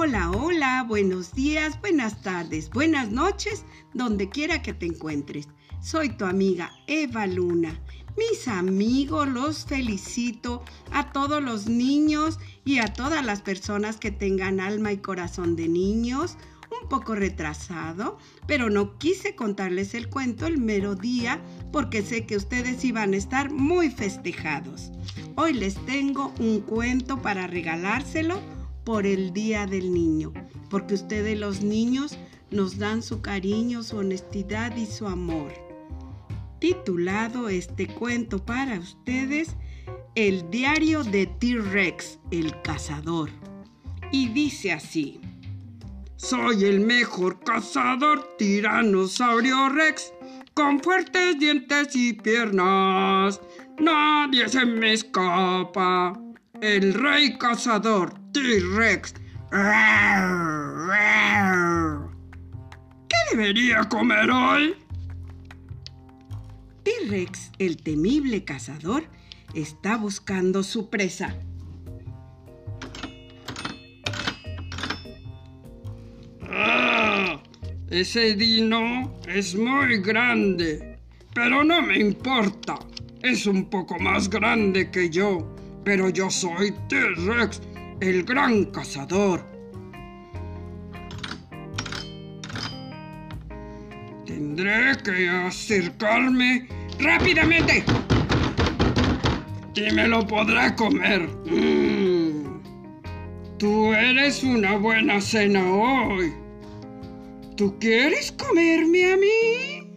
Hola, hola, buenos días, buenas tardes, buenas noches, donde quiera que te encuentres. Soy tu amiga Eva Luna. Mis amigos, los felicito a todos los niños y a todas las personas que tengan alma y corazón de niños. Un poco retrasado, pero no quise contarles el cuento el mero día porque sé que ustedes iban a estar muy festejados. Hoy les tengo un cuento para regalárselo por el Día del Niño, porque ustedes los niños nos dan su cariño, su honestidad y su amor. Titulado este cuento para ustedes, El diario de T-Rex, el cazador. Y dice así. Soy el mejor cazador, tiranosaurio Rex, con fuertes dientes y piernas. Nadie se me escapa. El rey cazador, T-Rex. ¿Qué debería comer hoy? T-Rex, el temible cazador, está buscando su presa. Ah, ese dino es muy grande, pero no me importa. Es un poco más grande que yo, pero yo soy T-Rex el gran cazador. Tendré que acercarme rápidamente. Y me lo podré comer. Mm. Tú eres una buena cena hoy. ¿Tú quieres comerme a mí?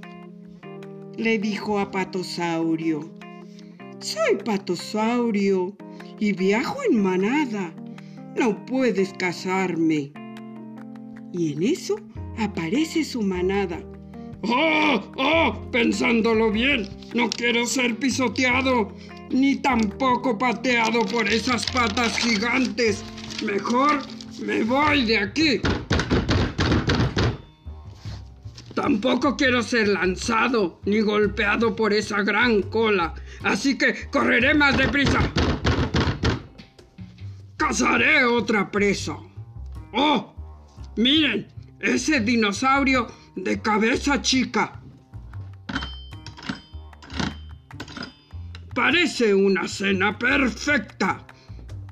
Le dijo a Patosaurio. Soy Patosaurio y viajo en manada no puedes casarme. Y en eso aparece su manada. ¡Oh! ¡Oh! Pensándolo bien, no quiero ser pisoteado, ni tampoco pateado por esas patas gigantes. Mejor me voy de aquí. Tampoco quiero ser lanzado ni golpeado por esa gran cola, así que correré más deprisa cazaré otra presa. ¡Oh! Miren, ese dinosaurio de cabeza chica. Parece una cena perfecta.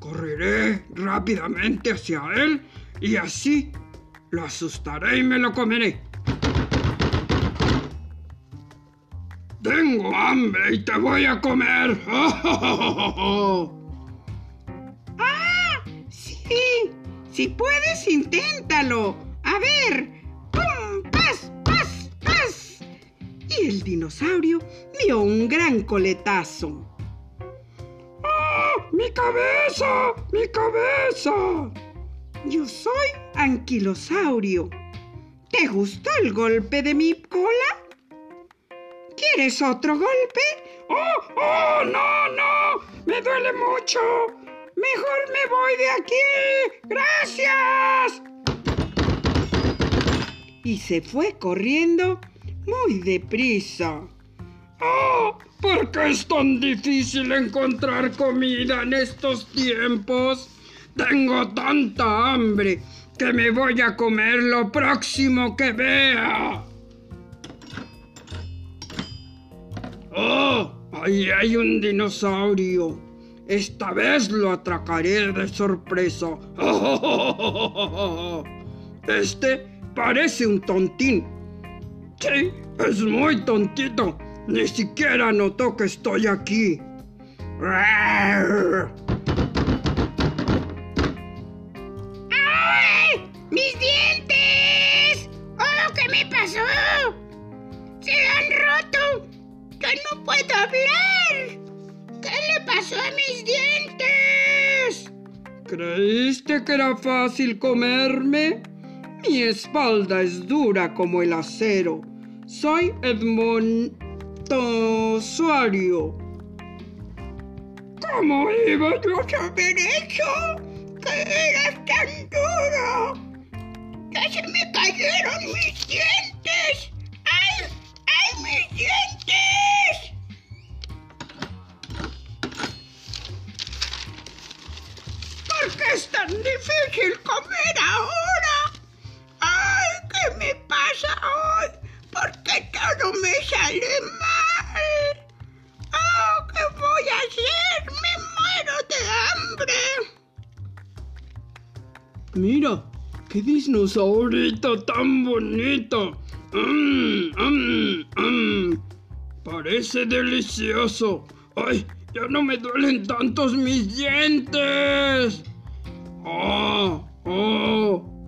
Correré rápidamente hacia él y así lo asustaré y me lo comeré. Tengo hambre y te voy a comer. Si puedes, inténtalo. A ver. ¡Pum! ¡Paz! ¡Paz! ¡Paz! Y el dinosaurio dio un gran coletazo. ¡Ah! ¡Mi cabeza! ¡Mi cabeza! Yo soy anquilosaurio. ¿Te gustó el golpe de mi cola? ¿Quieres otro golpe? ¡Oh! ¡Oh! ¡No! ¡No! ¡Me duele mucho! Mejor me voy de aquí. Gracias. Y se fue corriendo muy deprisa. ¡Oh! ¿Por qué es tan difícil encontrar comida en estos tiempos? Tengo tanta hambre que me voy a comer lo próximo que vea. ¡Oh! Ahí hay un dinosaurio. Esta vez lo atracaré de sorpresa. Este parece un tontín. Sí, es muy tontito. Ni siquiera notó que estoy aquí. ¡Ay! ¡Mis dientes! ¡Oh, qué me pasó! ¡Se han roto! ¡Ya no puedo hablar! ¿Qué le pasó a mis dientes? ¿Creíste que era fácil comerme? Mi espalda es dura como el acero. Soy Edmontosuario. ¿Cómo iba a saber eso? ¿Que eras tan duro? ¡Ya se me cayeron mis dientes! Tan difícil comer ahora? ¡Ay, qué me pasa hoy! ¿Por qué todo me sale mal? ¡Oh, qué voy a hacer! ¡Me muero de hambre! Mira, qué dinosaurito tan bonito. Mm, mm, mm. Parece delicioso. ¡Ay! Ya no me duelen tantos mis dientes. ¡Oh! ¡Oh!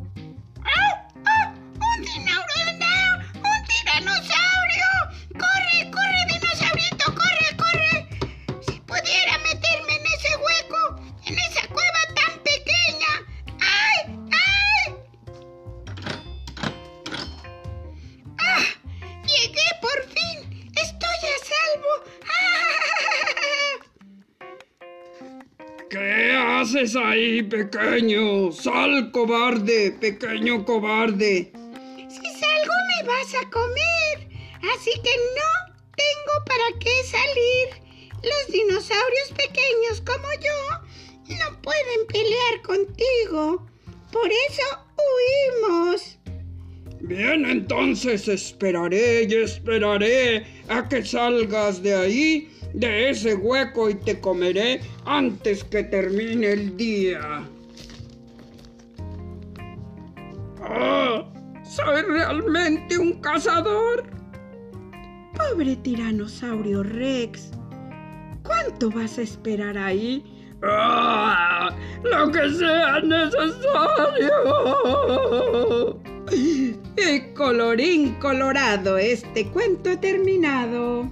Haces ahí, pequeño? Sal, cobarde, pequeño cobarde. Si salgo me vas a comer, así que no tengo para qué salir. Los dinosaurios pequeños como yo no pueden pelear contigo. Por eso huimos. Bien, entonces esperaré y esperaré a que salgas de ahí, de ese hueco, y te comeré antes que termine el día. ¡Ah! ¡Soy realmente un cazador! Pobre tiranosaurio Rex. ¿Cuánto vas a esperar ahí? ¡Ah! ¡Lo que sea necesario! Y colorín colorado, este cuento ha terminado.